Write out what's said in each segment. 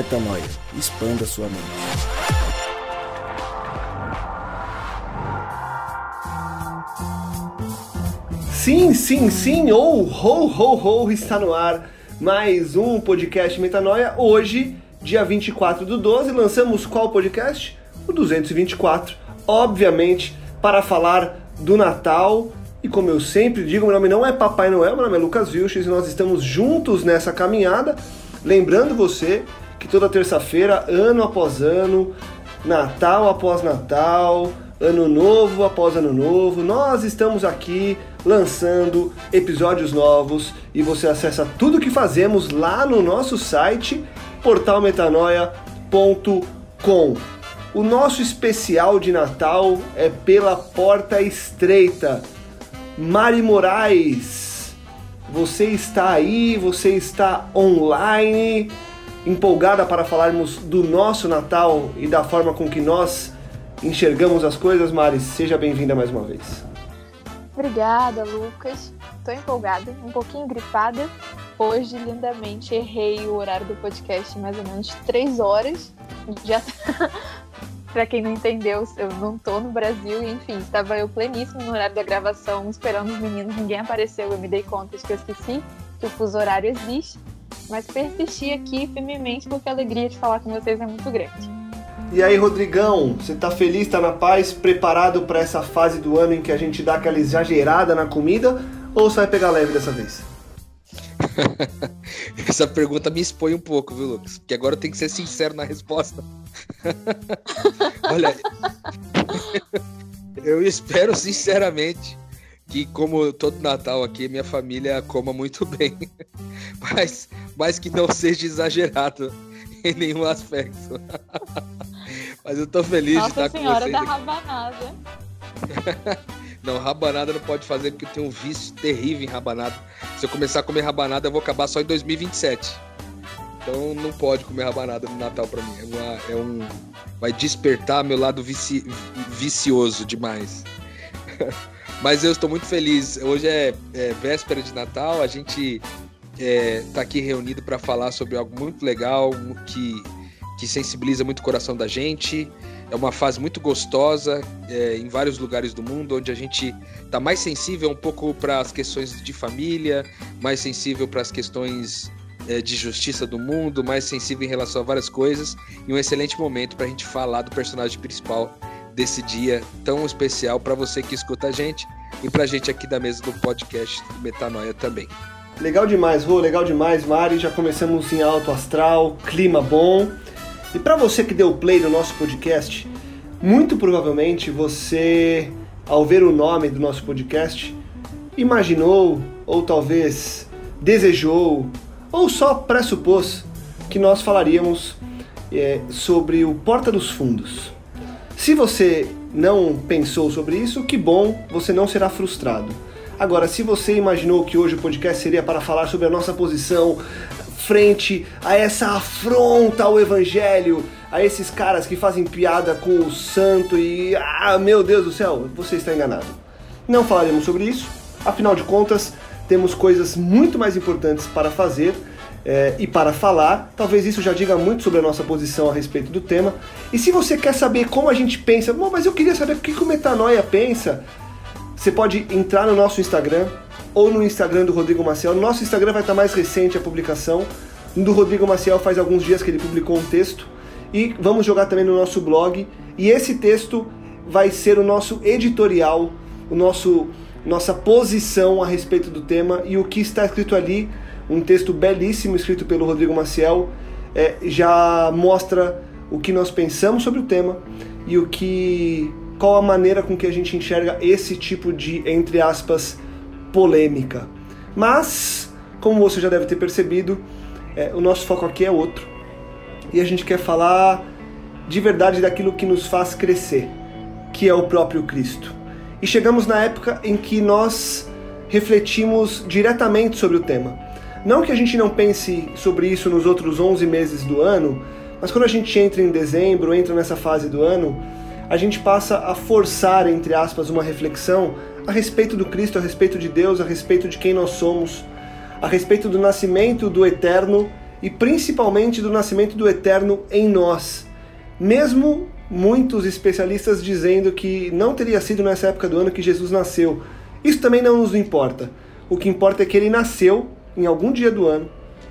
Metanoia. Expanda sua mente. Sim, sim, sim, ou ho, ho, ho, está no ar mais um podcast Metanoia. Hoje, dia 24 do 12, lançamos qual podcast? O 224, obviamente, para falar do Natal. E como eu sempre digo, meu nome não é Papai Noel, meu nome é Lucas Vilches e nós estamos juntos nessa caminhada. Lembrando você que toda terça-feira, ano após ano, Natal após Natal, Ano Novo após Ano Novo, nós estamos aqui lançando episódios novos e você acessa tudo que fazemos lá no nosso site portalmetanoia.com. O nosso especial de Natal é pela porta estreita. Mari Moraes, você está aí, você está online, empolgada para falarmos do nosso Natal e da forma com que nós enxergamos as coisas, Mari? Seja bem-vinda mais uma vez. Obrigada, Lucas. Estou empolgada, um pouquinho gripada. Hoje, lindamente, errei o horário do podcast mais ou menos três horas. Já Pra quem não entendeu, eu não tô no Brasil, e enfim, estava eu pleníssimo no horário da gravação, esperando os meninos, ninguém apareceu, eu me dei conta de que eu esqueci que o fuso horário existe, mas persisti aqui firmemente porque a alegria de falar com vocês é muito grande. E aí, Rodrigão, você tá feliz, tá na paz, preparado para essa fase do ano em que a gente dá aquela exagerada na comida, ou você vai pegar leve dessa vez? Essa pergunta me expõe um pouco, viu, Lucas? Porque agora eu tenho que ser sincero na resposta. Olha, eu espero sinceramente que, como todo Natal aqui, minha família coma muito bem, mas, mas que não seja exagerado em nenhum aspecto. Mas eu tô feliz Nossa de estar senhora com vocês. da aqui. rabanada. Não, rabanada não pode fazer porque eu tenho um vício terrível em rabanada. Se eu começar a comer rabanada, eu vou acabar só em 2027. Então não pode comer rabanada no Natal pra mim. É, uma- é um. Vai despertar meu lado vici- vicioso demais. Mas eu estou muito feliz. Hoje é, é véspera de Natal, a gente é, tá aqui reunido para falar sobre algo muito legal que, que sensibiliza muito o coração da gente. É uma fase muito gostosa é, em vários lugares do mundo, onde a gente está mais sensível um pouco para as questões de família, mais sensível para as questões é, de justiça do mundo, mais sensível em relação a várias coisas. E um excelente momento para a gente falar do personagem principal desse dia tão especial para você que escuta a gente e para a gente aqui da mesa do podcast Metanoia também. Legal demais, Rô, legal demais, Mari. Já começamos em alto astral, clima bom. E para você que deu play no nosso podcast, muito provavelmente você, ao ver o nome do nosso podcast, imaginou, ou talvez desejou, ou só pressupôs que nós falaríamos é, sobre o Porta dos Fundos. Se você não pensou sobre isso, que bom, você não será frustrado. Agora, se você imaginou que hoje o podcast seria para falar sobre a nossa posição frente a essa afronta ao evangelho, a esses caras que fazem piada com o santo e ah, meu Deus do céu, você está enganado. Não falaremos sobre isso, afinal de contas, temos coisas muito mais importantes para fazer é, e para falar. Talvez isso já diga muito sobre a nossa posição a respeito do tema. E se você quer saber como a gente pensa, "Bom, mas eu queria saber o que que o Metanoia pensa, você pode entrar no nosso Instagram ou no Instagram do Rodrigo Maciel. No nosso Instagram vai estar mais recente a publicação. Do Rodrigo Maciel faz alguns dias que ele publicou um texto. E vamos jogar também no nosso blog. E esse texto vai ser o nosso editorial, o nosso nossa posição a respeito do tema e o que está escrito ali, um texto belíssimo escrito pelo Rodrigo Maciel, é, já mostra o que nós pensamos sobre o tema e o que qual a maneira com que a gente enxerga esse tipo de entre aspas polêmica. Mas, como você já deve ter percebido, é, o nosso foco aqui é outro. E a gente quer falar de verdade daquilo que nos faz crescer, que é o próprio Cristo. E chegamos na época em que nós refletimos diretamente sobre o tema. Não que a gente não pense sobre isso nos outros 11 meses do ano, mas quando a gente entra em dezembro, entra nessa fase do ano, a gente passa a forçar, entre aspas, uma reflexão a respeito do Cristo, a respeito de Deus, a respeito de quem nós somos, a respeito do nascimento do eterno e principalmente do nascimento do Eterno em nós. Mesmo muitos especialistas dizendo que não teria sido nessa época do ano que Jesus nasceu. Isso também não nos importa. O que importa é que ele nasceu em algum dia do ano,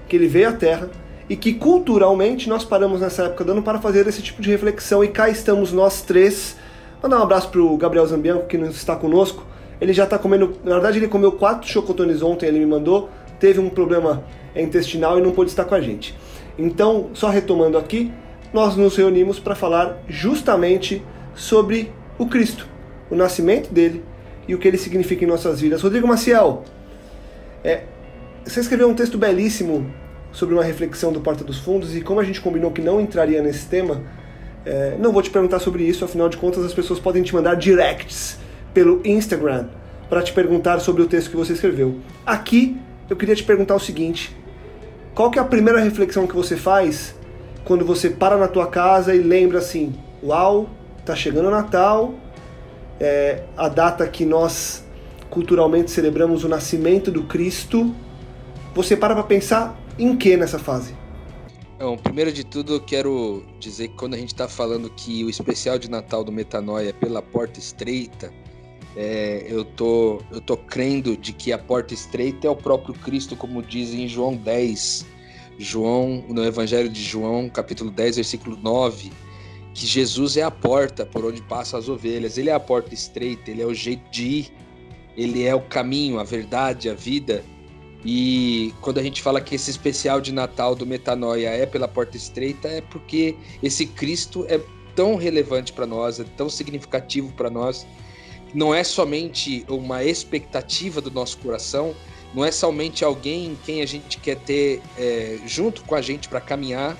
que ele veio à Terra e que culturalmente nós paramos nessa época do ano para fazer esse tipo de reflexão e cá estamos nós três. Mandar um abraço para o Gabriel Zambianco que não está conosco. Ele já está comendo, na verdade ele comeu quatro chocotones ontem, ele me mandou, teve um problema intestinal e não pôde estar com a gente. Então, só retomando aqui, nós nos reunimos para falar justamente sobre o Cristo, o nascimento dele e o que ele significa em nossas vidas. Rodrigo Maciel, é, você escreveu um texto belíssimo sobre uma reflexão do Porta dos Fundos e como a gente combinou que não entraria nesse tema, é, não vou te perguntar sobre isso, afinal de contas as pessoas podem te mandar directs pelo Instagram para te perguntar sobre o texto que você escreveu. Aqui eu queria te perguntar o seguinte: qual que é a primeira reflexão que você faz quando você para na tua casa e lembra assim, uau, tá chegando o Natal, é a data que nós culturalmente celebramos o nascimento do Cristo. Você para para pensar em que nessa fase? Bom, primeiro de tudo, eu quero dizer que quando a gente está falando que o especial de Natal do Metanoia é pela porta estreita, é, eu, tô, eu tô crendo de que a porta estreita é o próprio Cristo, como diz em João 10, João, no Evangelho de João, capítulo 10, versículo 9, que Jesus é a porta por onde passam as ovelhas. Ele é a porta estreita, ele é o jeito de ir, ele é o caminho, a verdade, a vida. E quando a gente fala que esse especial de Natal do Metanoia é pela porta estreita, é porque esse Cristo é tão relevante para nós, é tão significativo para nós. Não é somente uma expectativa do nosso coração, não é somente alguém em quem a gente quer ter é, junto com a gente para caminhar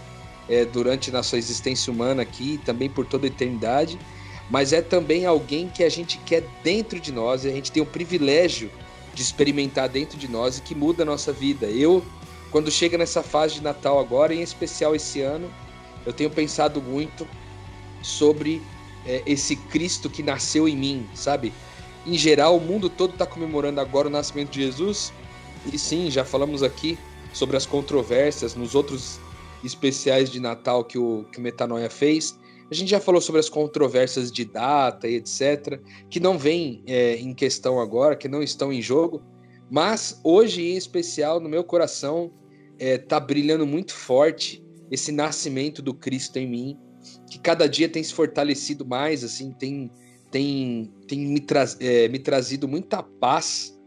é, durante nossa existência humana aqui, também por toda a eternidade, mas é também alguém que a gente quer dentro de nós e a gente tem o privilégio de experimentar dentro de nós e que muda a nossa vida. Eu, quando chega nessa fase de Natal agora, em especial esse ano, eu tenho pensado muito sobre é, esse Cristo que nasceu em mim, sabe? Em geral, o mundo todo está comemorando agora o nascimento de Jesus. E sim, já falamos aqui sobre as controvérsias nos outros especiais de Natal que o, que o Metanoia fez. A gente já falou sobre as controvérsias de data e etc., que não vêm é, em questão agora, que não estão em jogo, mas hoje em especial no meu coração está é, brilhando muito forte esse nascimento do Cristo em mim, que cada dia tem se fortalecido mais, assim, tem, tem, tem me, tra é, me trazido muita paz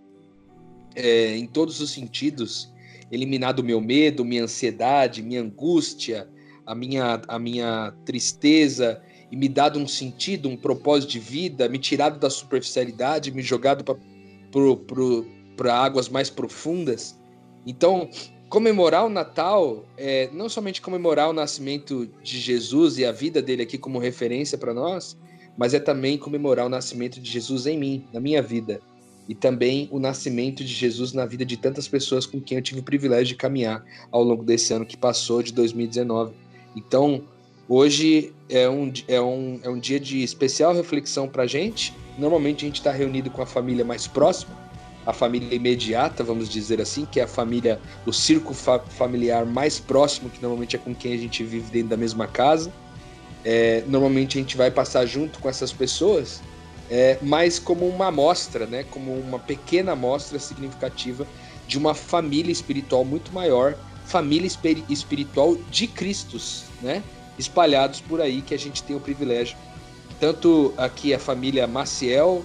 é, em todos os sentidos, eliminado meu medo, minha ansiedade, minha angústia, a minha, a minha tristeza e me dado um sentido, um propósito de vida, me tirado da superficialidade, me jogado para águas mais profundas. Então, comemorar o Natal é não somente comemorar o nascimento de Jesus e a vida dele aqui como referência para nós, mas é também comemorar o nascimento de Jesus em mim, na minha vida. E também o nascimento de Jesus na vida de tantas pessoas com quem eu tive o privilégio de caminhar ao longo desse ano que passou, de 2019. Então, hoje é um, é um, é um dia de especial reflexão para a gente. Normalmente a gente está reunido com a família mais próxima, a família imediata, vamos dizer assim, que é a família, o círculo fa familiar mais próximo, que normalmente é com quem a gente vive dentro da mesma casa. É, normalmente a gente vai passar junto com essas pessoas, é, mas como uma amostra, né, como uma pequena amostra significativa de uma família espiritual muito maior família espiritual de Cristos, né? Espalhados por aí que a gente tem o privilégio. Tanto aqui a família Maciel,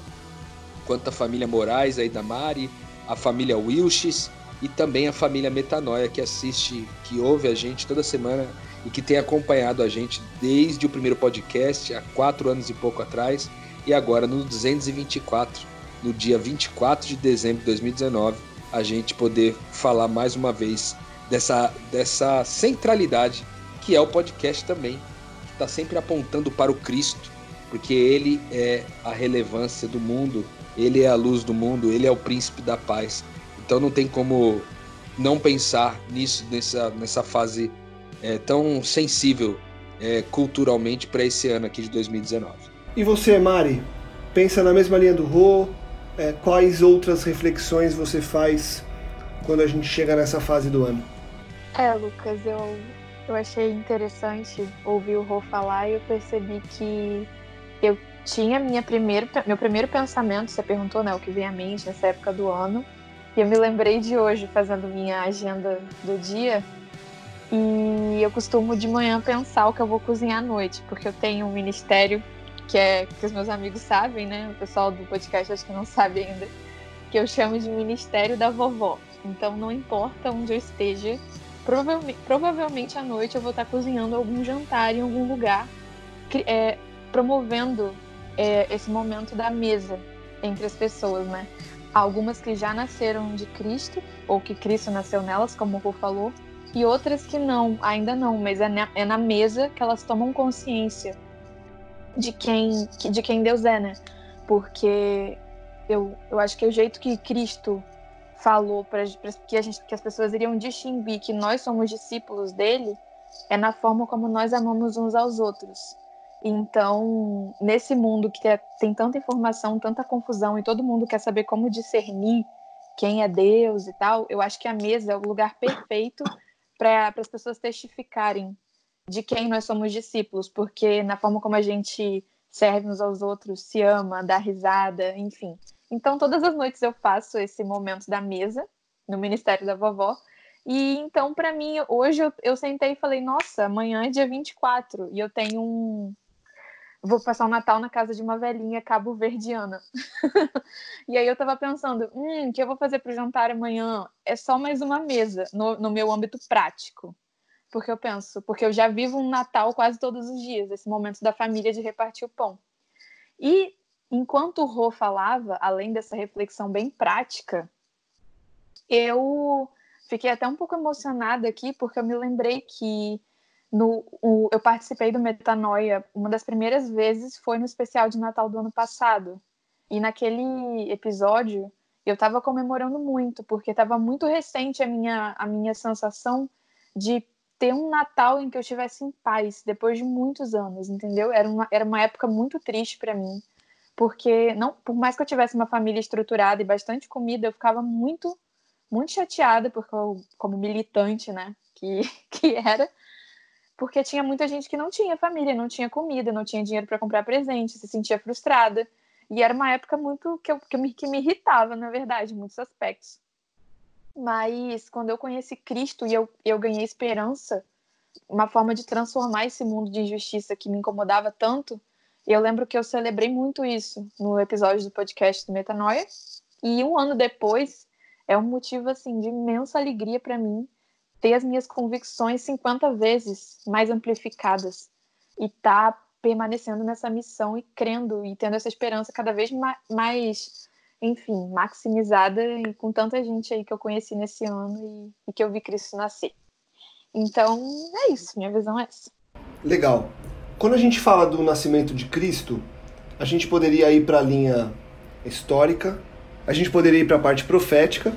quanto a família Moraes aí da Mari, a família Wilches e também a família Metanoia que assiste, que ouve a gente toda semana e que tem acompanhado a gente desde o primeiro podcast, há quatro anos e pouco atrás, e agora no 224, no dia 24 de dezembro de 2019, a gente poder falar mais uma vez dessa, dessa centralidade que é o podcast também, que está sempre apontando para o Cristo, porque ele é a relevância do mundo, ele é a luz do mundo, ele é o príncipe da paz. Então não tem como não pensar nisso nessa, nessa fase é, tão sensível é, culturalmente para esse ano aqui de 2019. E você, Mari, pensa na mesma linha do Rô? É, quais outras reflexões você faz quando a gente chega nessa fase do ano? É, Lucas, eu, eu achei interessante ouvir o Rô falar e eu percebi que eu tinha minha primeiro, meu primeiro pensamento, você perguntou, né, o que veio à mente nessa época do ano, e eu me lembrei de hoje, fazendo minha agenda do dia, e eu costumo de manhã pensar o que eu vou cozinhar à noite, porque eu tenho um ministério que é que os meus amigos sabem, né? O pessoal do podcast acho que não sabe ainda, que eu chamo de Ministério da Vovó. Então não importa onde eu esteja, provavelmente, provavelmente à noite eu vou estar cozinhando algum jantar em algum lugar, é, promovendo é, esse momento da mesa entre as pessoas, né? Algumas que já nasceram de Cristo, ou que Cristo nasceu nelas, como o Rô falou, e outras que não, ainda não, mas é na, é na mesa que elas tomam consciência de quem, de quem Deus é, né? Porque eu, eu acho que o jeito que Cristo falou para que, que as pessoas iriam distinguir que nós somos discípulos dele é na forma como nós amamos uns aos outros. Então, nesse mundo que tem tanta informação, tanta confusão e todo mundo quer saber como discernir quem é Deus e tal, eu acho que a mesa é o lugar perfeito para as pessoas testificarem de quem nós somos discípulos, porque na forma como a gente serve uns aos outros, se ama, dá risada, enfim. Então, todas as noites eu faço esse momento da mesa no Ministério da Vovó. E então, para mim, hoje eu, eu sentei e falei: nossa, amanhã é dia 24 e eu tenho um. Vou passar o Natal na casa de uma velhinha cabo-verdiana. e aí eu tava pensando: hum, o que eu vou fazer pro jantar amanhã? É só mais uma mesa no, no meu âmbito prático. Porque eu penso, porque eu já vivo um Natal quase todos os dias, esse momento da família de repartir o pão. E enquanto o Rô falava, além dessa reflexão bem prática, eu fiquei até um pouco emocionada aqui, porque eu me lembrei que no, o, eu participei do Metanoia, uma das primeiras vezes foi no especial de Natal do ano passado. E naquele episódio eu estava comemorando muito, porque estava muito recente a minha, a minha sensação de ter um Natal em que eu estivesse em paz, depois de muitos anos, entendeu? Era uma, era uma época muito triste para mim porque não, por mais que eu tivesse uma família estruturada e bastante comida, eu ficava muito, muito chateada, porque eu, como militante, né, que, que era, porque tinha muita gente que não tinha família, não tinha comida, não tinha dinheiro para comprar presente, se sentia frustrada. E era uma época muito que, eu, que, me, que me irritava, na verdade, em muitos aspectos. Mas quando eu conheci Cristo e eu, eu ganhei esperança, uma forma de transformar esse mundo de injustiça que me incomodava tanto, e eu lembro que eu celebrei muito isso no episódio do podcast do Metanoia. E um ano depois, é um motivo assim de imensa alegria para mim ter as minhas convicções 50 vezes mais amplificadas e tá permanecendo nessa missão e crendo e tendo essa esperança cada vez mais, enfim, maximizada e com tanta gente aí que eu conheci nesse ano e, e que eu vi Cristo nascer. Então, é isso, minha visão é essa. Legal. Quando a gente fala do nascimento de Cristo, a gente poderia ir para a linha histórica, a gente poderia ir para a parte profética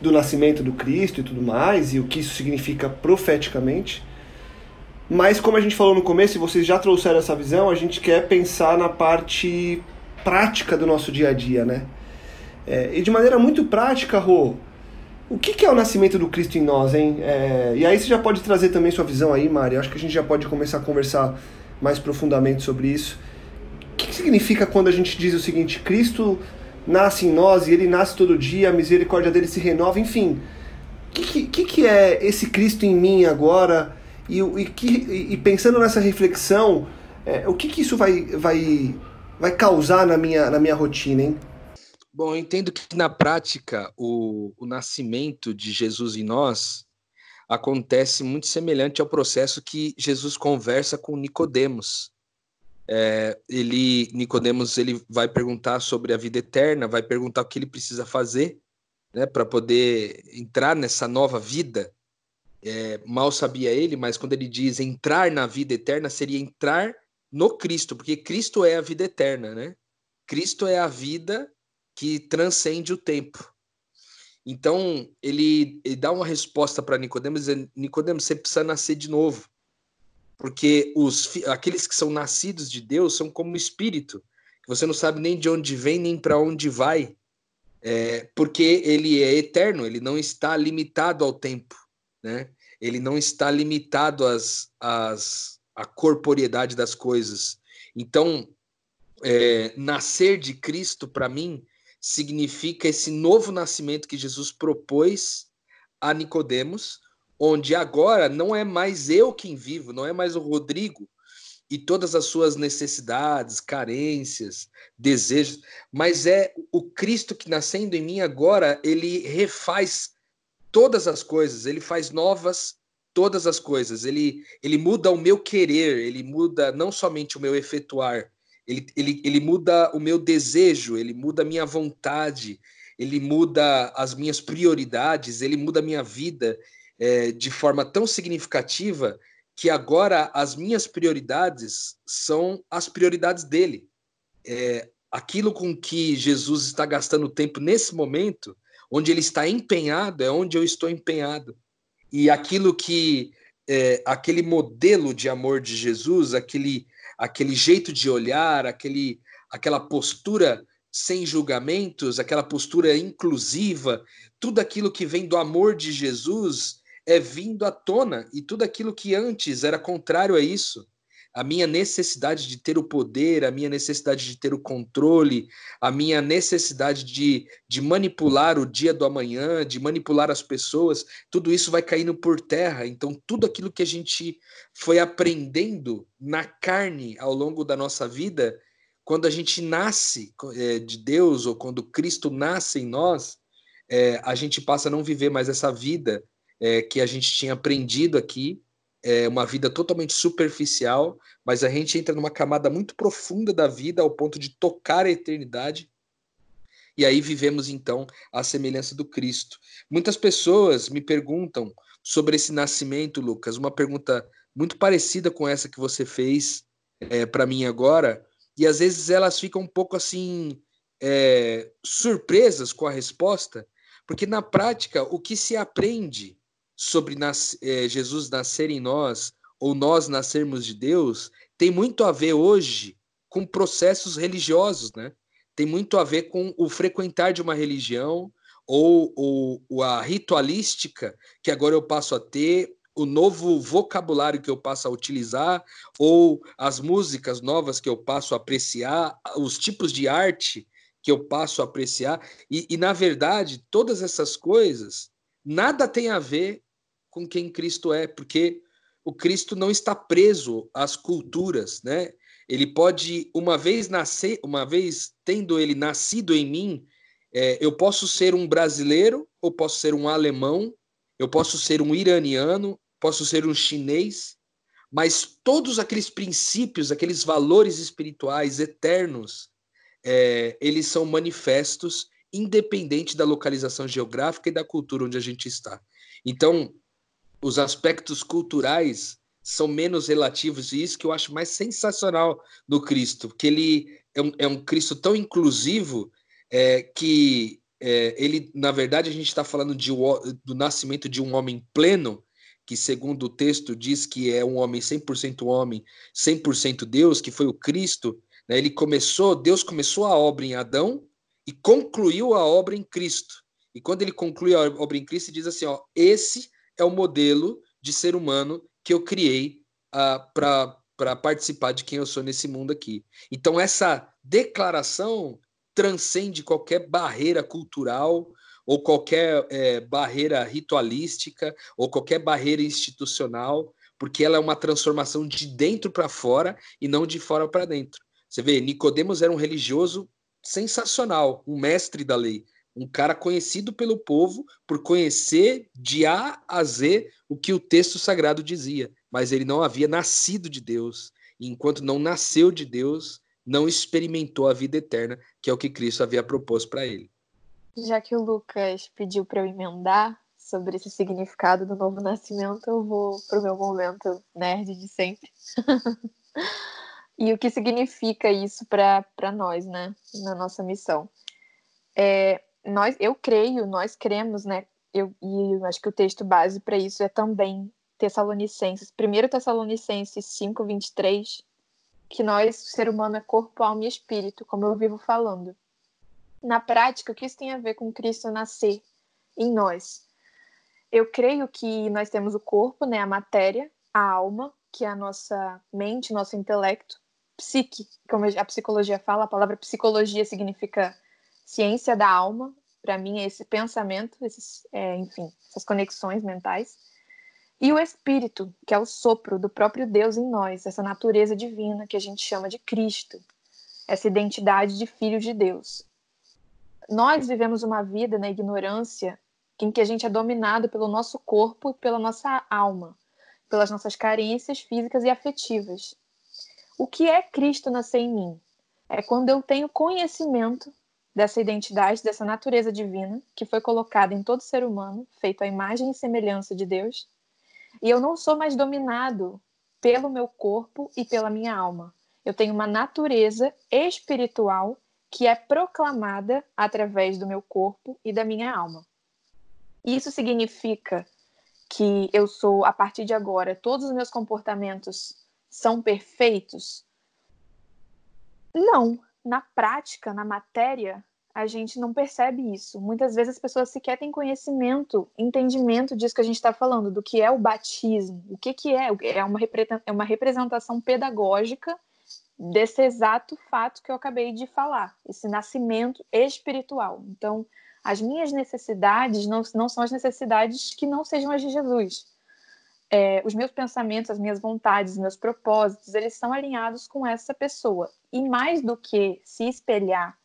do nascimento do Cristo e tudo mais, e o que isso significa profeticamente. Mas, como a gente falou no começo, e vocês já trouxeram essa visão, a gente quer pensar na parte prática do nosso dia a dia, né? É, e de maneira muito prática, Rô, o que, que, é o nascimento do Cristo em nós, hein? É, e aí você já pode trazer também sua visão aí, Mari. Acho que a gente já pode começar a conversar mais profundamente sobre isso. O que significa quando a gente diz o seguinte: Cristo nasce em nós e ele nasce todo dia, a misericórdia dele se renova, enfim. O que, que, que, é esse Cristo em mim agora? E, e, que, e pensando nessa reflexão, é, o que, que isso vai, vai, vai causar na minha, na minha rotina, hein? Bom, eu entendo que na prática o, o nascimento de Jesus em nós acontece muito semelhante ao processo que Jesus conversa com Nicodemos. É, ele Nicodemos ele vai perguntar sobre a vida eterna, vai perguntar o que ele precisa fazer, né, para poder entrar nessa nova vida. É, mal sabia ele, mas quando ele diz entrar na vida eterna, seria entrar no Cristo, porque Cristo é a vida eterna, né? Cristo é a vida que transcende o tempo. Então, ele, ele dá uma resposta para Nicodemos, dizendo, Nicodemos, você precisa nascer de novo. Porque os aqueles que são nascidos de Deus são como espírito, que você não sabe nem de onde vem, nem para onde vai. É, porque ele é eterno, ele não está limitado ao tempo, né? ele não está limitado às, às, à corporeidade das coisas. Então, é, nascer de Cristo, para mim, significa esse novo nascimento que Jesus propôs a Nicodemos, onde agora não é mais eu quem vivo, não é mais o Rodrigo e todas as suas necessidades, carências, desejos, mas é o Cristo que nascendo em mim agora, ele refaz todas as coisas, ele faz novas todas as coisas, ele, ele muda o meu querer, ele muda não somente o meu efetuar, ele, ele, ele muda o meu desejo, ele muda a minha vontade, ele muda as minhas prioridades, ele muda a minha vida é, de forma tão significativa que agora as minhas prioridades são as prioridades dele. É, aquilo com que Jesus está gastando tempo nesse momento, onde ele está empenhado, é onde eu estou empenhado. E aquilo que é, aquele modelo de amor de Jesus, aquele aquele jeito de olhar, aquele, aquela postura sem julgamentos, aquela postura inclusiva, tudo aquilo que vem do amor de Jesus é vindo à tona e tudo aquilo que antes era contrário a isso a minha necessidade de ter o poder, a minha necessidade de ter o controle, a minha necessidade de, de manipular o dia do amanhã, de manipular as pessoas, tudo isso vai caindo por terra. Então, tudo aquilo que a gente foi aprendendo na carne ao longo da nossa vida, quando a gente nasce é, de Deus ou quando Cristo nasce em nós, é, a gente passa a não viver mais essa vida é, que a gente tinha aprendido aqui é uma vida totalmente superficial, mas a gente entra numa camada muito profunda da vida ao ponto de tocar a eternidade. E aí vivemos então a semelhança do Cristo. Muitas pessoas me perguntam sobre esse nascimento, Lucas, uma pergunta muito parecida com essa que você fez é, para mim agora, e às vezes elas ficam um pouco assim é, surpresas com a resposta, porque na prática o que se aprende sobre nas, é, Jesus nascer em nós ou nós nascermos de Deus tem muito a ver hoje com processos religiosos, né? Tem muito a ver com o frequentar de uma religião ou, ou a ritualística que agora eu passo a ter, o novo vocabulário que eu passo a utilizar, ou as músicas novas que eu passo a apreciar, os tipos de arte que eu passo a apreciar. E, e na verdade, todas essas coisas nada tem a ver com quem Cristo é, porque o Cristo não está preso às culturas, né? Ele pode, uma vez nascer, uma vez tendo ele nascido em mim, é, eu posso ser um brasileiro, ou posso ser um alemão, eu posso ser um iraniano, posso ser um chinês, mas todos aqueles princípios, aqueles valores espirituais eternos, é, eles são manifestos independente da localização geográfica e da cultura onde a gente está. Então, os aspectos culturais são menos relativos, e isso que eu acho mais sensacional no Cristo, que ele é um, é um Cristo tão inclusivo é, que é, ele, na verdade, a gente está falando de, do nascimento de um homem pleno, que segundo o texto diz que é um homem 100% homem, 100% Deus, que foi o Cristo, né? ele começou, Deus começou a obra em Adão e concluiu a obra em Cristo. E quando ele conclui a obra em Cristo, diz assim, ó, esse é o modelo de ser humano que eu criei uh, para participar de quem eu sou nesse mundo aqui. Então, essa declaração transcende qualquer barreira cultural ou qualquer é, barreira ritualística ou qualquer barreira institucional, porque ela é uma transformação de dentro para fora e não de fora para dentro. Você vê, Nicodemos era um religioso sensacional, um mestre da lei, um cara conhecido pelo povo por conhecer de A a Z o que o texto sagrado dizia, mas ele não havia nascido de Deus. E enquanto não nasceu de Deus, não experimentou a vida eterna, que é o que Cristo havia proposto para ele. Já que o Lucas pediu para eu emendar sobre esse significado do novo nascimento, eu vou para o meu momento nerd de sempre. e o que significa isso para nós, né, na nossa missão? É, nós, eu creio, nós cremos, né? Eu, e eu acho que o texto base para isso é também Tessalonicenses, 1 Tessalonicenses 5, 23, que nós, o ser humano, é corpo, alma e espírito, como eu vivo falando. Na prática, o que isso tem a ver com Cristo nascer em nós? Eu creio que nós temos o corpo, né, a matéria, a alma, que é a nossa mente, nosso intelecto, psique, como a psicologia fala, a palavra psicologia significa ciência da alma. Para mim, é esse pensamento, esses, é, enfim, essas conexões mentais. E o espírito, que é o sopro do próprio Deus em nós, essa natureza divina que a gente chama de Cristo, essa identidade de filhos de Deus. Nós vivemos uma vida na ignorância em que a gente é dominado pelo nosso corpo e pela nossa alma, pelas nossas carências físicas e afetivas. O que é Cristo nascer em mim? É quando eu tenho conhecimento dessa identidade, dessa natureza divina que foi colocada em todo ser humano, feito à imagem e semelhança de Deus, e eu não sou mais dominado pelo meu corpo e pela minha alma. Eu tenho uma natureza espiritual que é proclamada através do meu corpo e da minha alma. Isso significa que eu sou, a partir de agora, todos os meus comportamentos são perfeitos? Não. Na prática, na matéria, a gente não percebe isso. Muitas vezes as pessoas sequer têm conhecimento, entendimento disso que a gente está falando, do que é o batismo, o que, que é. É uma, é uma representação pedagógica desse exato fato que eu acabei de falar, esse nascimento espiritual. Então, as minhas necessidades não, não são as necessidades que não sejam as de Jesus. É, os meus pensamentos, as minhas vontades, meus propósitos, eles são alinhados com essa pessoa. E mais do que se espelhar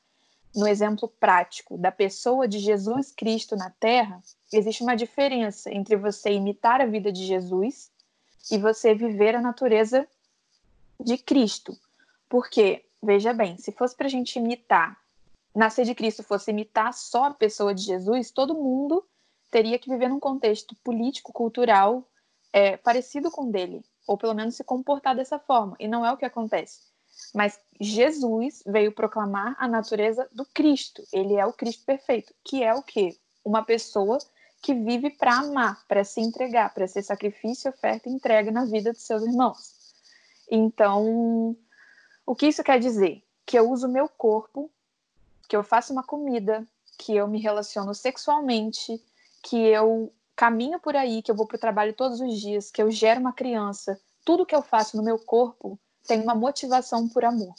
no exemplo prático da pessoa de Jesus Cristo na Terra, existe uma diferença entre você imitar a vida de Jesus e você viver a natureza de Cristo. Porque, veja bem, se fosse para a gente imitar nascer de Cristo fosse imitar só a pessoa de Jesus, todo mundo teria que viver num contexto político, cultural é, parecido com o dele, ou pelo menos se comportar dessa forma. E não é o que acontece. Mas Jesus veio proclamar a natureza do Cristo. Ele é o Cristo perfeito, que é o quê? Uma pessoa que vive para amar, para se entregar, para ser sacrifício, oferta e entrega na vida de seus irmãos. Então, o que isso quer dizer? Que eu uso meu corpo que eu faço uma comida, que eu me relaciono sexualmente, que eu caminho por aí, que eu vou para o trabalho todos os dias, que eu gero uma criança, tudo que eu faço no meu corpo tem uma motivação por amor.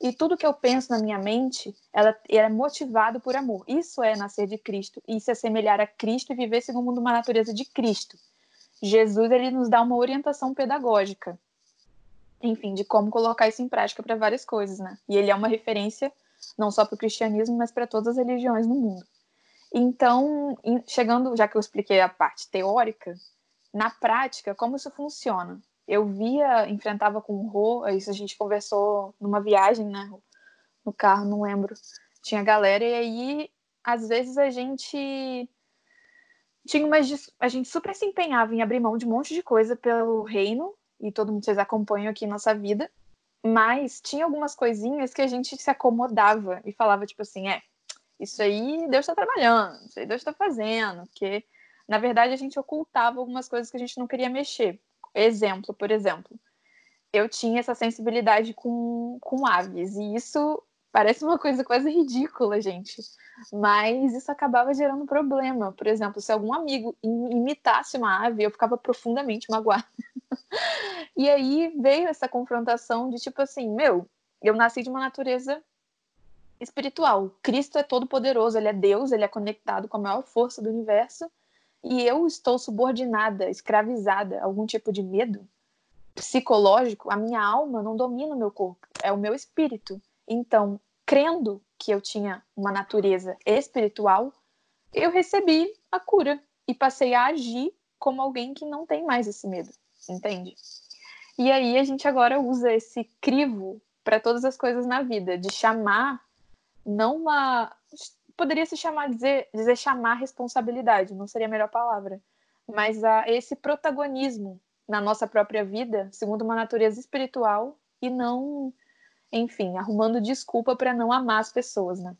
E tudo que eu penso na minha mente, ela, ela é motivado por amor. Isso é nascer de Cristo e se assemelhar a Cristo e viver segundo uma natureza de Cristo. Jesus ele nos dá uma orientação pedagógica, enfim, de como colocar isso em prática para várias coisas, né? E ele é uma referência não só para o cristianismo, mas para todas as religiões no mundo. Então, chegando, já que eu expliquei a parte teórica, na prática, como isso funciona? Eu via, enfrentava com o Rô, isso a gente conversou numa viagem, né, no carro, não lembro. Tinha galera, e aí, às vezes, a gente tinha umas. A gente super se empenhava em abrir mão de um monte de coisa pelo reino, e todo mundo vocês acompanham aqui nossa vida. Mas tinha algumas coisinhas que a gente se acomodava e falava, tipo assim, é, isso aí Deus está trabalhando, isso aí Deus está fazendo, porque na verdade a gente ocultava algumas coisas que a gente não queria mexer. Exemplo, por exemplo, eu tinha essa sensibilidade com, com aves, e isso parece uma coisa quase ridícula, gente. Mas isso acabava gerando problema. Por exemplo, se algum amigo imitasse uma ave, eu ficava profundamente magoada. e aí veio essa confrontação de tipo assim, meu, eu nasci de uma natureza espiritual. Cristo é todo poderoso, ele é Deus, ele é conectado com a maior força do universo, e eu estou subordinada, escravizada a algum tipo de medo psicológico, a minha alma não domina o meu corpo, é o meu espírito. Então, crendo que eu tinha uma natureza espiritual, eu recebi a cura e passei a agir como alguém que não tem mais esse medo entende? E aí a gente agora usa esse crivo para todas as coisas na vida, de chamar não uma poderia se chamar dizer dizer chamar responsabilidade, não seria a melhor palavra, mas a esse protagonismo na nossa própria vida, segundo uma natureza espiritual e não, enfim, arrumando desculpa para não amar as pessoas, né?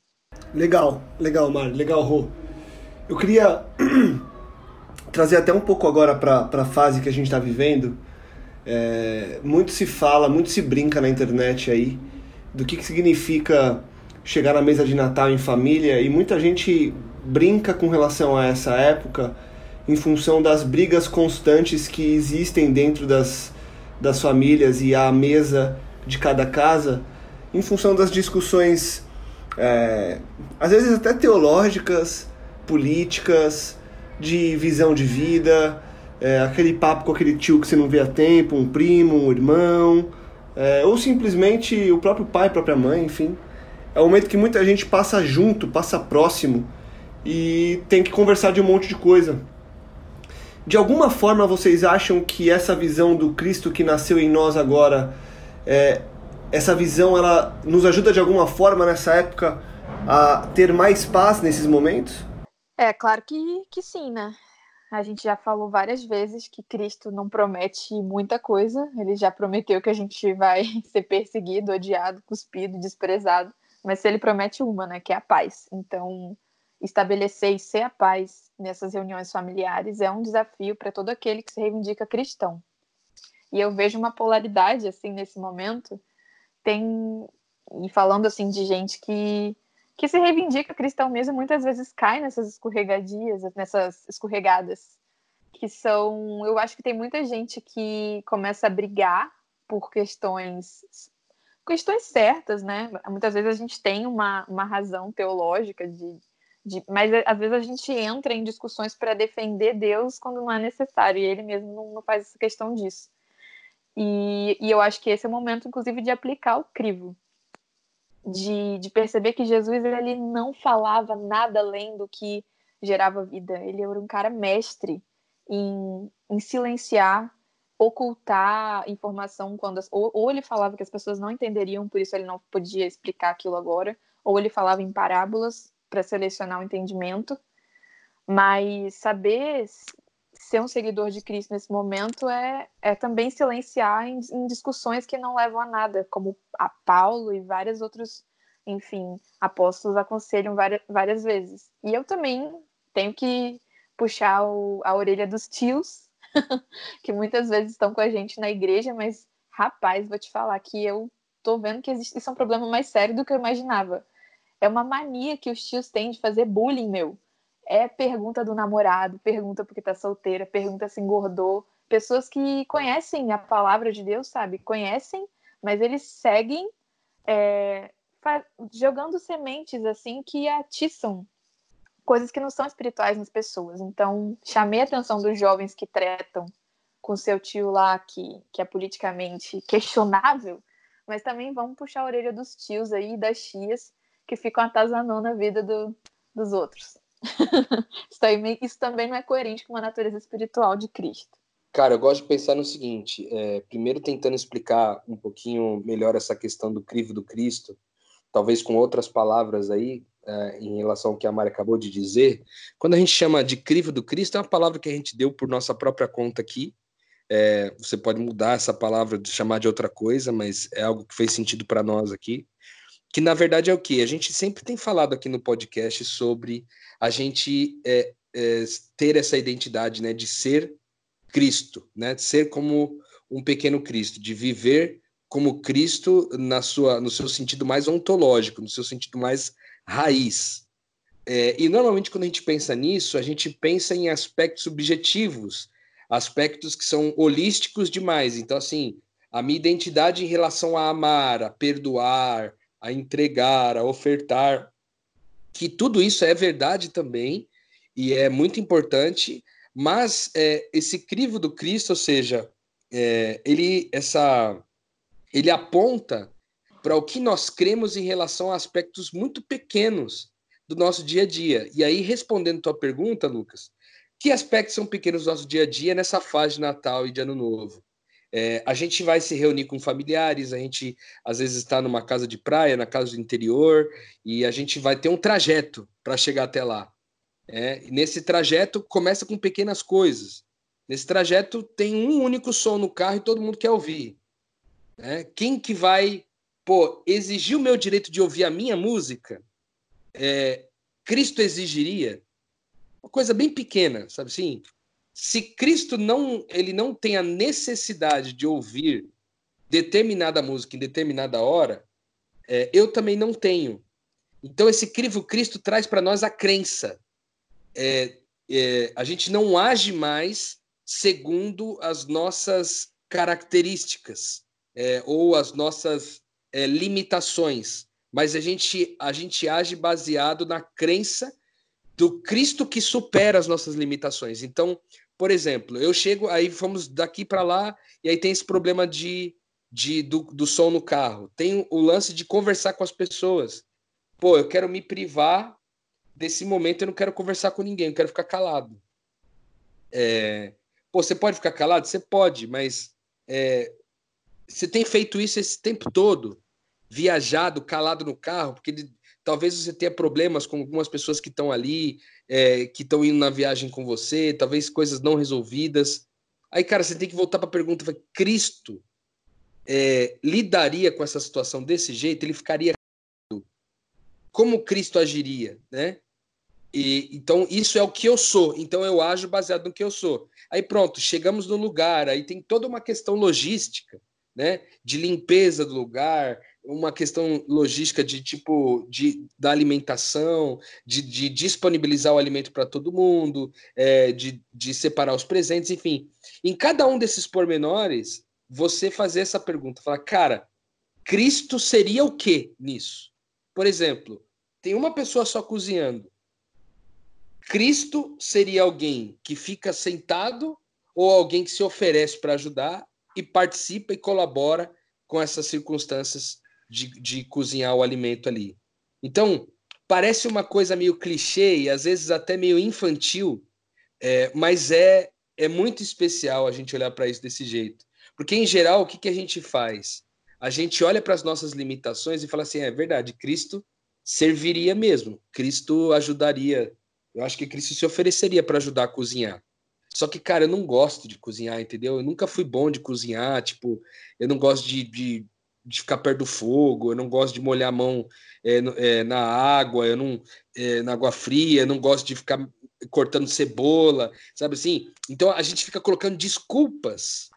Legal, legal, Mar, legal, Rô. Eu queria trazer até um pouco agora para a fase que a gente está vivendo. É, muito se fala, muito se brinca na internet aí do que, que significa chegar na mesa de Natal em família e muita gente brinca com relação a essa época em função das brigas constantes que existem dentro das, das famílias e à mesa de cada casa, em função das discussões, é, às vezes até teológicas, políticas, de visão de vida, é, aquele papo com aquele tio que você não vê há tempo, um primo, um irmão, é, ou simplesmente o próprio pai, a própria mãe, enfim. É um momento que muita gente passa junto, passa próximo e tem que conversar de um monte de coisa. De alguma forma vocês acham que essa visão do Cristo que nasceu em nós agora, é, essa visão ela nos ajuda de alguma forma nessa época a ter mais paz nesses momentos? É, claro que, que sim, né? A gente já falou várias vezes que Cristo não promete muita coisa. Ele já prometeu que a gente vai ser perseguido, odiado, cuspido, desprezado. Mas se ele promete uma, né, que é a paz. Então, estabelecer e ser a paz nessas reuniões familiares é um desafio para todo aquele que se reivindica cristão. E eu vejo uma polaridade assim nesse momento, tem e falando assim de gente que que se reivindica cristão mesmo, muitas vezes cai nessas escorregadias, nessas escorregadas, que são, eu acho que tem muita gente que começa a brigar por questões questões certas, né? Muitas vezes a gente tem uma, uma razão teológica de de, mas é, às vezes a gente entra em discussões para defender Deus quando não é necessário, e ele mesmo não, não faz essa questão disso. E, e, eu acho que esse é o momento, inclusive, de aplicar o crivo, de, de perceber que Jesus ele não falava nada além do que gerava vida. Ele era um cara mestre em, em silenciar, ocultar informação quando as, ou, ou ele falava que as pessoas não entenderiam, por isso ele não podia explicar aquilo agora, ou ele falava em parábolas para selecionar o entendimento, mas saber ser um seguidor de Cristo nesse momento é, é também silenciar em, em discussões que não levam a nada, como a Paulo e vários outros, enfim, apóstolos aconselham várias, várias vezes. E eu também tenho que puxar o, a orelha dos tios, que muitas vezes estão com a gente na igreja, mas rapaz, vou te falar que eu tô vendo que existe, isso é um problema mais sério do que eu imaginava. É uma mania que os tios têm de fazer bullying, meu. É pergunta do namorado, pergunta porque tá solteira, pergunta se engordou. Pessoas que conhecem a palavra de Deus, sabe? Conhecem, mas eles seguem é, jogando sementes assim que atiçam coisas que não são espirituais nas pessoas. Então, chamei a atenção dos jovens que tretam com seu tio lá, que, que é politicamente questionável, mas também vamos puxar a orelha dos tios aí, das tias, que ficam atazanando a vida do, dos outros. isso, também, isso também não é coerente com a natureza espiritual de Cristo. Cara, eu gosto de pensar no seguinte: é, primeiro, tentando explicar um pouquinho melhor essa questão do crivo do Cristo, talvez com outras palavras aí, é, em relação ao que a Mari acabou de dizer. Quando a gente chama de crivo do Cristo, é uma palavra que a gente deu por nossa própria conta aqui. É, você pode mudar essa palavra, de chamar de outra coisa, mas é algo que fez sentido para nós aqui que na verdade é o que? A gente sempre tem falado aqui no podcast sobre a gente é, é, ter essa identidade né, de ser Cristo, né, de ser como um pequeno Cristo, de viver como Cristo na sua, no seu sentido mais ontológico, no seu sentido mais raiz. É, e normalmente quando a gente pensa nisso, a gente pensa em aspectos subjetivos, aspectos que são holísticos demais. Então, assim, a minha identidade em relação a amar, a perdoar, a entregar, a ofertar, que tudo isso é verdade também e é muito importante, mas é, esse crivo do Cristo, ou seja, é, ele essa ele aponta para o que nós cremos em relação a aspectos muito pequenos do nosso dia a dia. E aí, respondendo tua pergunta, Lucas, que aspectos são pequenos do nosso dia a dia nessa fase de Natal e de Ano Novo? É, a gente vai se reunir com familiares, a gente às vezes está numa casa de praia, na casa do interior, e a gente vai ter um trajeto para chegar até lá. É, nesse trajeto começa com pequenas coisas. Nesse trajeto tem um único som no carro e todo mundo quer ouvir. É, quem que vai pô, exigir o meu direito de ouvir a minha música? É, Cristo exigiria? Uma coisa bem pequena, sabe assim? se Cristo não ele não tem a necessidade de ouvir determinada música em determinada hora, é, eu também não tenho. Então esse crivo Cristo traz para nós a crença. É, é, a gente não age mais segundo as nossas características é, ou as nossas é, limitações, mas a gente, a gente age baseado na crença do Cristo que supera as nossas limitações. Então, por exemplo, eu chego, aí fomos daqui para lá, e aí tem esse problema de, de do, do som no carro. Tem o lance de conversar com as pessoas. Pô, eu quero me privar desse momento, eu não quero conversar com ninguém, eu quero ficar calado. É, pô, você pode ficar calado? Você pode, mas é, você tem feito isso esse tempo todo, viajado, calado no carro, porque talvez você tenha problemas com algumas pessoas que estão ali, é, que estão indo na viagem com você, talvez coisas não resolvidas. Aí, cara, você tem que voltar para a pergunta: Cristo é, lidaria com essa situação desse jeito? Ele ficaria. Como Cristo agiria, né? E, então, isso é o que eu sou. Então, eu ajo baseado no que eu sou. Aí, pronto, chegamos no lugar. Aí tem toda uma questão logística, né? De limpeza do lugar, uma questão logística de tipo de, da alimentação, de, de disponibilizar o alimento para todo mundo, é, de, de separar os presentes, enfim. Em cada um desses pormenores, você fazer essa pergunta, falar, cara, Cristo seria o que nisso? Por exemplo, tem uma pessoa só cozinhando. Cristo seria alguém que fica sentado ou alguém que se oferece para ajudar e participa e colabora com essas circunstâncias de, de cozinhar o alimento ali. Então, parece uma coisa meio clichê e às vezes até meio infantil, é, mas é, é muito especial a gente olhar para isso desse jeito. Porque, em geral, o que, que a gente faz? A gente olha para as nossas limitações e fala assim: é verdade, Cristo serviria mesmo, Cristo ajudaria. Eu acho que Cristo se ofereceria para ajudar a cozinhar. Só que, cara, eu não gosto de cozinhar, entendeu? Eu nunca fui bom de cozinhar, tipo, eu não gosto de, de de ficar perto do fogo, eu não gosto de molhar a mão é, é, na água, eu não é, na água fria, eu não gosto de ficar cortando cebola, sabe assim? Então a gente fica colocando desculpas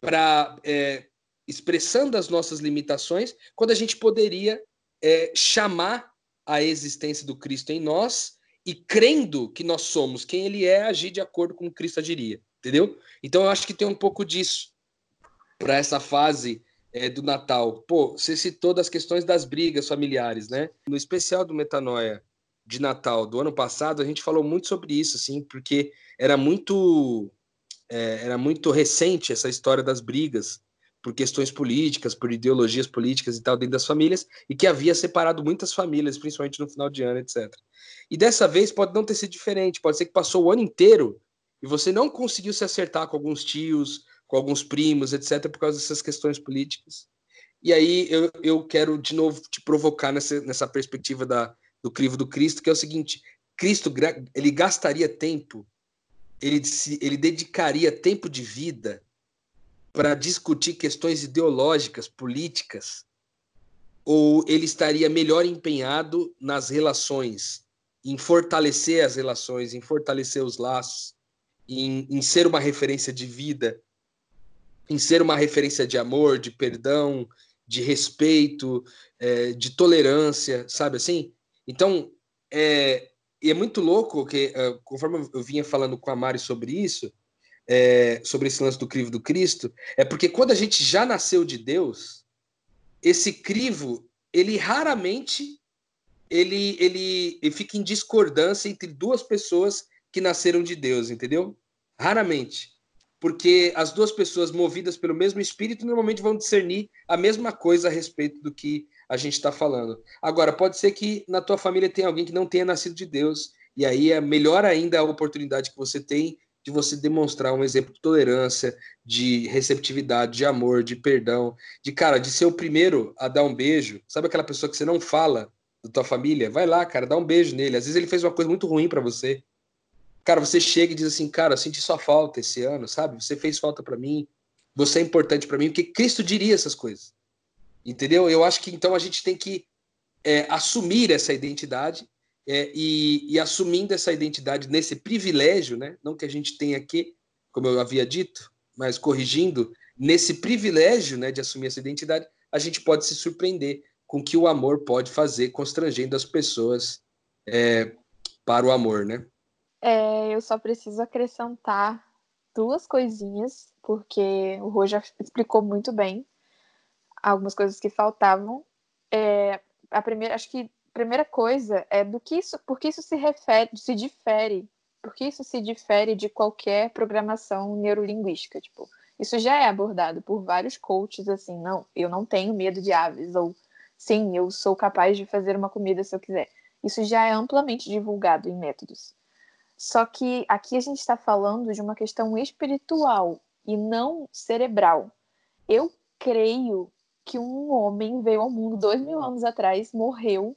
para é, expressando as nossas limitações, quando a gente poderia é, chamar a existência do Cristo em nós e crendo que nós somos quem Ele é, agir de acordo com o Cristo agiria, entendeu? Então eu acho que tem um pouco disso para essa fase é, do Natal. Pô, você citou das questões das brigas familiares, né? No especial do Metanoia de Natal do ano passado, a gente falou muito sobre isso, assim, porque era muito é, era muito recente essa história das brigas por questões políticas, por ideologias políticas e tal dentro das famílias, e que havia separado muitas famílias, principalmente no final de ano, etc. E dessa vez pode não ter sido diferente, pode ser que passou o ano inteiro e você não conseguiu se acertar com alguns tios, com alguns primos, etc., por causa dessas questões políticas. E aí eu, eu quero de novo te provocar nessa, nessa perspectiva da, do crivo do Cristo, que é o seguinte: Cristo ele gastaria tempo, ele, ele dedicaria tempo de vida para discutir questões ideológicas, políticas, ou ele estaria melhor empenhado nas relações, em fortalecer as relações, em fortalecer os laços, em, em ser uma referência de vida em ser uma referência de amor, de perdão, de respeito, é, de tolerância, sabe assim? Então, é, e é muito louco que, é, conforme eu vinha falando com a Mari sobre isso, é, sobre esse lance do crivo do Cristo, é porque quando a gente já nasceu de Deus, esse crivo, ele raramente ele, ele, ele fica em discordância entre duas pessoas que nasceram de Deus, entendeu? Raramente porque as duas pessoas movidas pelo mesmo espírito normalmente vão discernir a mesma coisa a respeito do que a gente está falando. Agora, pode ser que na tua família tenha alguém que não tenha nascido de Deus, e aí é melhor ainda a oportunidade que você tem de você demonstrar um exemplo de tolerância, de receptividade, de amor, de perdão, de cara, de ser o primeiro a dar um beijo. Sabe aquela pessoa que você não fala da tua família? Vai lá, cara, dá um beijo nele. Às vezes ele fez uma coisa muito ruim para você. Cara, você chega e diz assim, cara, eu senti sua falta esse ano, sabe? Você fez falta para mim, você é importante para mim, porque Cristo diria essas coisas. Entendeu? Eu acho que então a gente tem que é, assumir essa identidade é, e, e, assumindo essa identidade nesse privilégio, né? Não que a gente tenha aqui, como eu havia dito, mas corrigindo, nesse privilégio, né, de assumir essa identidade, a gente pode se surpreender com o que o amor pode fazer, constrangendo as pessoas é, para o amor, né? É, eu só preciso acrescentar duas coisinhas, porque o Rô já explicou muito bem algumas coisas que faltavam. É, a primeira, acho que a primeira coisa é do que isso, porque isso se refere, se difere, porque isso se difere de qualquer programação neurolinguística, tipo, isso já é abordado por vários coaches assim, não, eu não tenho medo de aves ou sim, eu sou capaz de fazer uma comida se eu quiser. Isso já é amplamente divulgado em métodos. Só que aqui a gente está falando de uma questão espiritual e não cerebral. Eu creio que um homem veio ao mundo dois mil anos atrás, morreu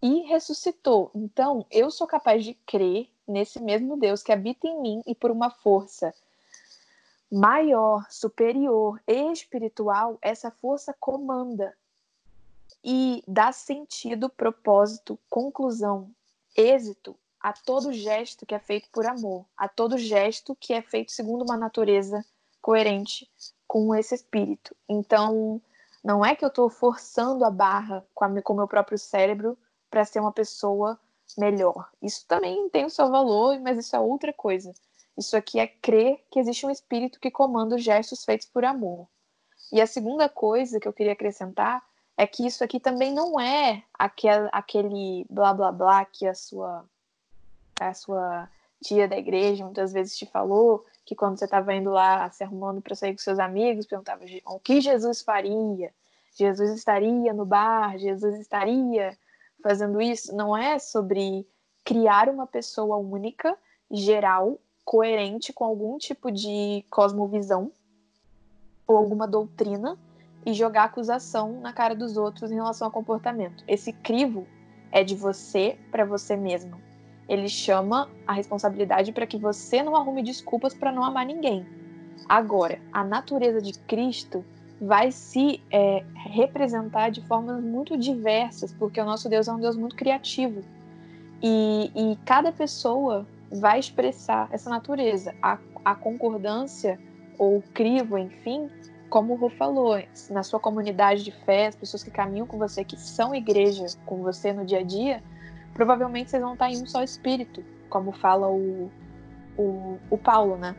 e ressuscitou. Então, eu sou capaz de crer nesse mesmo Deus que habita em mim e por uma força maior, superior e espiritual, essa força comanda e dá sentido, propósito, conclusão, êxito a todo gesto que é feito por amor, a todo gesto que é feito segundo uma natureza coerente com esse espírito. Então, não é que eu estou forçando a barra com o meu próprio cérebro para ser uma pessoa melhor. Isso também tem o seu valor, mas isso é outra coisa. Isso aqui é crer que existe um espírito que comanda os gestos feitos por amor. E a segunda coisa que eu queria acrescentar é que isso aqui também não é aquele, blá blá blá que a sua a sua tia da igreja muitas vezes te falou, que quando você estava indo lá se arrumando para sair com seus amigos, perguntava o que Jesus faria? Jesus estaria no bar, Jesus estaria fazendo isso. Não é sobre criar uma pessoa única, geral, coerente com algum tipo de cosmovisão ou alguma doutrina e jogar acusação na cara dos outros em relação ao comportamento. Esse crivo é de você para você mesmo ele chama a responsabilidade para que você não arrume desculpas para não amar ninguém. Agora, a natureza de Cristo vai se é, representar de formas muito diversas, porque o nosso Deus é um Deus muito criativo. E, e cada pessoa vai expressar essa natureza. A, a concordância ou o crivo, enfim, como o Rô falou, na sua comunidade de fé, as pessoas que caminham com você, que são igreja com você no dia a dia, provavelmente vocês vão estar em um só espírito, como fala o, o, o Paulo, né?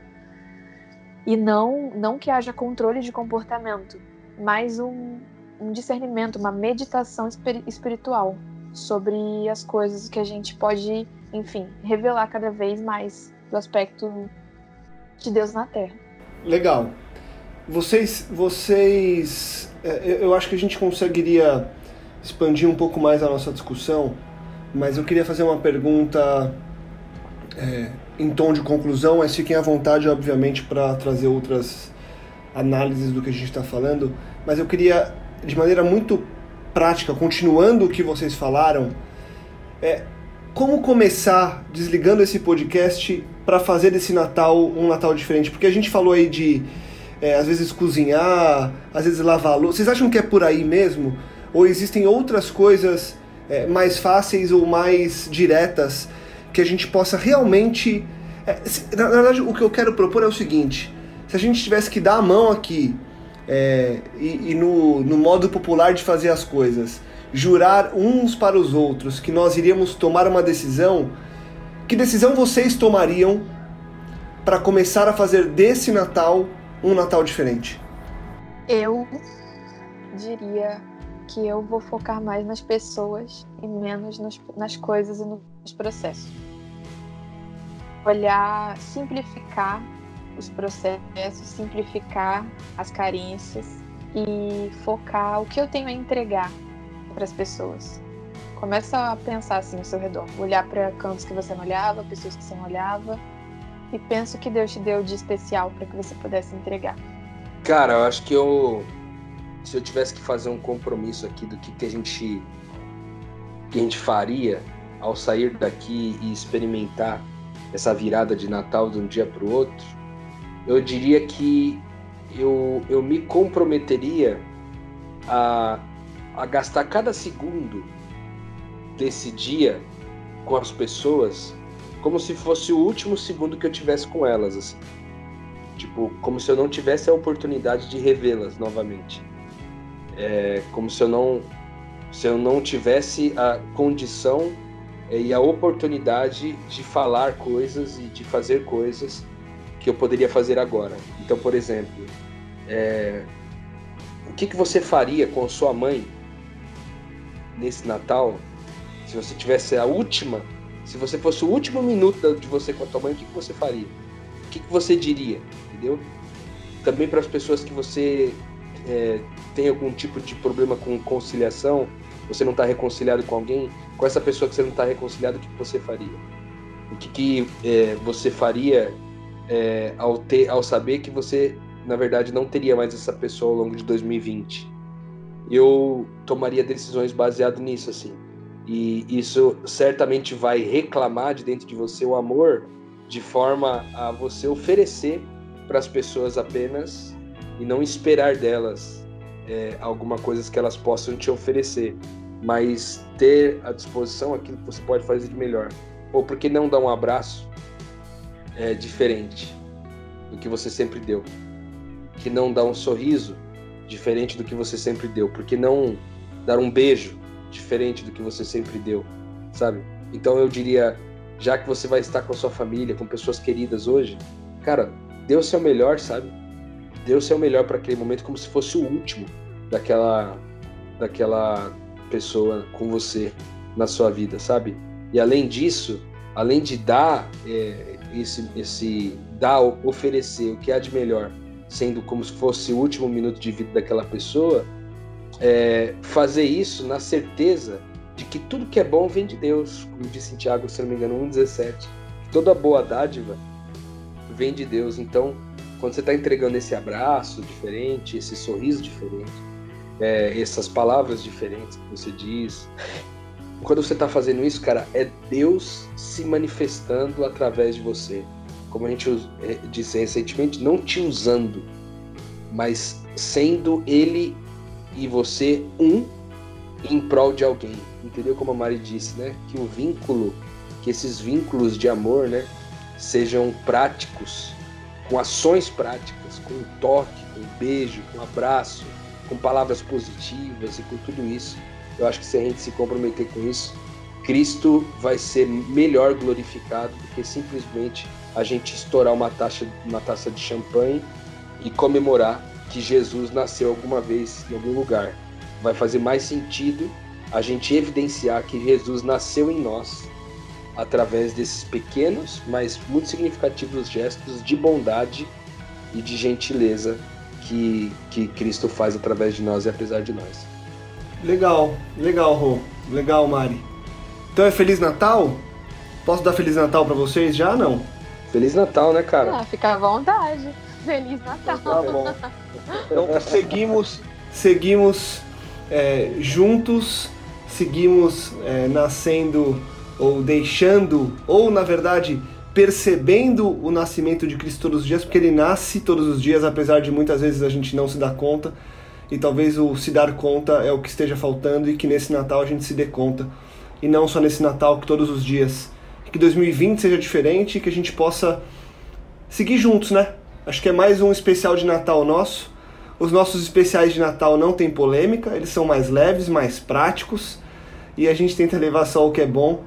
E não, não que haja controle de comportamento, mas um, um discernimento, uma meditação espiritual sobre as coisas que a gente pode, enfim, revelar cada vez mais do aspecto de Deus na Terra. Legal. Vocês, vocês, é, eu acho que a gente conseguiria expandir um pouco mais a nossa discussão mas eu queria fazer uma pergunta é, em tom de conclusão, mas fiquem à vontade, obviamente, para trazer outras análises do que a gente está falando. Mas eu queria, de maneira muito prática, continuando o que vocês falaram, é, como começar desligando esse podcast para fazer desse Natal um Natal diferente? Porque a gente falou aí de, é, às vezes, cozinhar, às vezes lavar louça. Vocês acham que é por aí mesmo? Ou existem outras coisas é, mais fáceis ou mais diretas que a gente possa realmente. É, na, na, verdade, o que eu quero propor é o seguinte: se a gente tivesse que dar a mão aqui é, e, e no, no modo popular de fazer as coisas, jurar uns para os outros que nós iríamos tomar uma decisão, que decisão vocês tomariam para começar a fazer desse Natal um Natal diferente? Eu diria que eu vou focar mais nas pessoas e menos nos, nas coisas e nos processos. Olhar, simplificar os processos, simplificar as carências e focar o que eu tenho a entregar para as pessoas. Começa a pensar assim ao seu redor, olhar para cantos que você não olhava, pessoas que você não olhava e pensa o que Deus te deu de especial para que você pudesse entregar. Cara, eu acho que eu se eu tivesse que fazer um compromisso aqui do que, que a gente que a gente faria ao sair daqui e experimentar essa virada de Natal de um dia para o outro, eu diria que eu, eu me comprometeria a, a gastar cada segundo desse dia com as pessoas como se fosse o último segundo que eu tivesse com elas, assim. Tipo, como se eu não tivesse a oportunidade de revê-las novamente é como se eu não se eu não tivesse a condição é, e a oportunidade de falar coisas e de fazer coisas que eu poderia fazer agora. Então, por exemplo, é, o que, que você faria com sua mãe nesse Natal se você tivesse a última, se você fosse o último minuto de você com a tua mãe, o que, que você faria? O que, que você diria? Entendeu? Também para as pessoas que você é, tem algum tipo de problema com conciliação, você não está reconciliado com alguém, com essa pessoa que você não está reconciliado, o que, você faria? O que, que é, você faria é, ao, ter, ao saber que você, na verdade, não teria mais essa pessoa ao longo de 2020? Eu tomaria decisões baseado nisso, assim. E isso certamente vai reclamar de dentro de você o amor de forma a você oferecer para as pessoas apenas e não esperar delas é, alguma coisa que elas possam te oferecer, mas ter à disposição aquilo que você pode fazer de melhor. Ou por que não dar um abraço é, diferente do que você sempre deu? Que não dar um sorriso diferente do que você sempre deu? Por que não dar um beijo diferente do que você sempre deu, sabe? Então eu diria, já que você vai estar com a sua família, com pessoas queridas hoje, cara, dê o seu melhor, sabe? O seu melhor para aquele momento como se fosse o último daquela daquela pessoa com você na sua vida, sabe? E além disso, além de dar é, esse esse dar oferecer o que há de melhor, sendo como se fosse o último minuto de vida daquela pessoa, é, fazer isso na certeza de que tudo que é bom vem de Deus, como disse Tiago, se não me engano, 1,17. Toda boa dádiva vem de Deus. Então, quando você está entregando esse abraço diferente, esse sorriso diferente, é, essas palavras diferentes que você diz, quando você está fazendo isso, cara, é Deus se manifestando através de você. Como a gente é, disse recentemente, não te usando, mas sendo Ele e você um em prol de alguém. Entendeu como a Mari disse, né? Que o vínculo, que esses vínculos de amor, né, sejam práticos, com ações práticas, com um toque, com um beijo, com um abraço, com palavras positivas e com tudo isso. Eu acho que se a gente se comprometer com isso, Cristo vai ser melhor glorificado do que simplesmente a gente estourar uma taça, uma taça de champanhe e comemorar que Jesus nasceu alguma vez em algum lugar. Vai fazer mais sentido a gente evidenciar que Jesus nasceu em nós através desses pequenos, mas muito significativos gestos de bondade e de gentileza que, que Cristo faz através de nós e apesar de nós. Legal, legal, Rô. Legal, Mari. Então é Feliz Natal? Posso dar Feliz Natal para vocês já? Não. Feliz Natal, né, cara? Ah, fica à vontade. Feliz Natal. Tá bom. Então seguimos, seguimos é, juntos, seguimos é, nascendo ou deixando, ou na verdade percebendo o nascimento de Cristo todos os dias, porque ele nasce todos os dias, apesar de muitas vezes a gente não se dar conta. E talvez o se dar conta é o que esteja faltando e que nesse Natal a gente se dê conta. E não só nesse Natal, que todos os dias. Que 2020 seja diferente e que a gente possa seguir juntos, né? Acho que é mais um especial de Natal nosso. Os nossos especiais de Natal não tem polêmica, eles são mais leves, mais práticos e a gente tenta levar só o que é bom.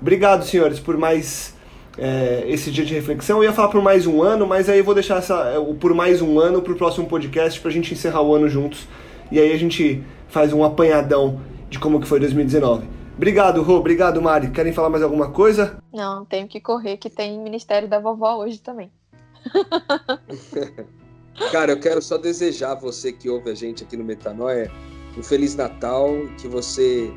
Obrigado, senhores, por mais é, esse dia de reflexão. Eu ia falar por mais um ano, mas aí eu vou deixar essa, o por mais um ano para o próximo podcast para a gente encerrar o ano juntos e aí a gente faz um apanhadão de como que foi 2019. Obrigado, Rô. Obrigado, Mari. Querem falar mais alguma coisa? Não, tenho que correr que tem Ministério da Vovó hoje também. Cara, eu quero só desejar a você que ouve a gente aqui no Metanoia um Feliz Natal, que você.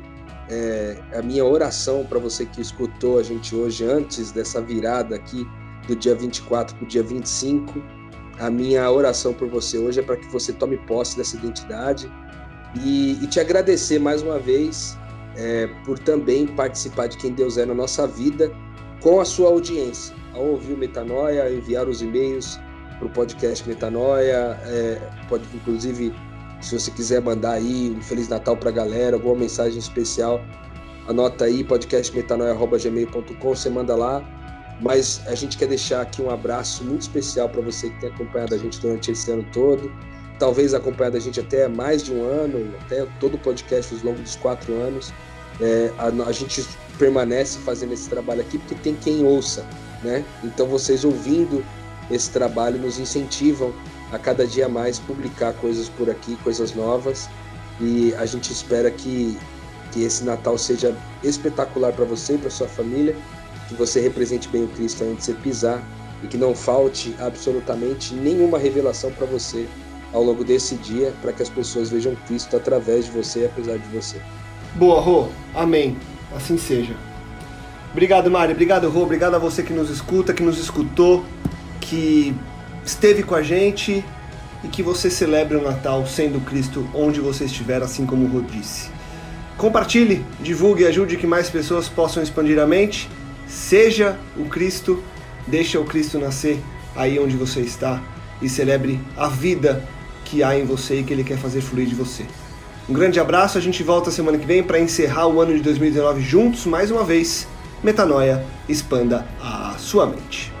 É, a minha oração para você que escutou a gente hoje, antes dessa virada aqui do dia 24 para o dia 25, a minha oração por você hoje é para que você tome posse dessa identidade e, e te agradecer mais uma vez é, por também participar de quem Deus é na nossa vida com a sua audiência ao ouvir o Metanoia, enviar os e-mails para o podcast Metanoia. É, pode, inclusive, se você quiser mandar aí um Feliz Natal para a galera, alguma mensagem especial, anota aí podcastmetanoia.gmail.com, você manda lá. Mas a gente quer deixar aqui um abraço muito especial para você que tem acompanhado a gente durante esse ano todo. Talvez acompanhado a gente até mais de um ano, até todo o podcast ao longo dos quatro anos. É, a, a gente permanece fazendo esse trabalho aqui porque tem quem ouça, né? Então vocês ouvindo esse trabalho nos incentivam a cada dia mais publicar coisas por aqui, coisas novas. E a gente espera que, que esse Natal seja espetacular para você e para sua família, que você represente bem o Cristo onde você pisar e que não falte absolutamente nenhuma revelação para você ao longo desse dia, para que as pessoas vejam Cristo através de você e apesar de você. Boa, Rô. Amém. Assim seja. Obrigado, Mari. Obrigado, Rô. Obrigado a você que nos escuta, que nos escutou, que esteve com a gente e que você celebre o Natal sendo Cristo onde você estiver, assim como o Rô disse. Compartilhe, divulgue e ajude que mais pessoas possam expandir a mente. Seja o Cristo, deixa o Cristo nascer aí onde você está e celebre a vida que há em você e que Ele quer fazer fluir de você. Um grande abraço, a gente volta semana que vem para encerrar o ano de 2019 juntos mais uma vez. Metanoia, expanda a sua mente.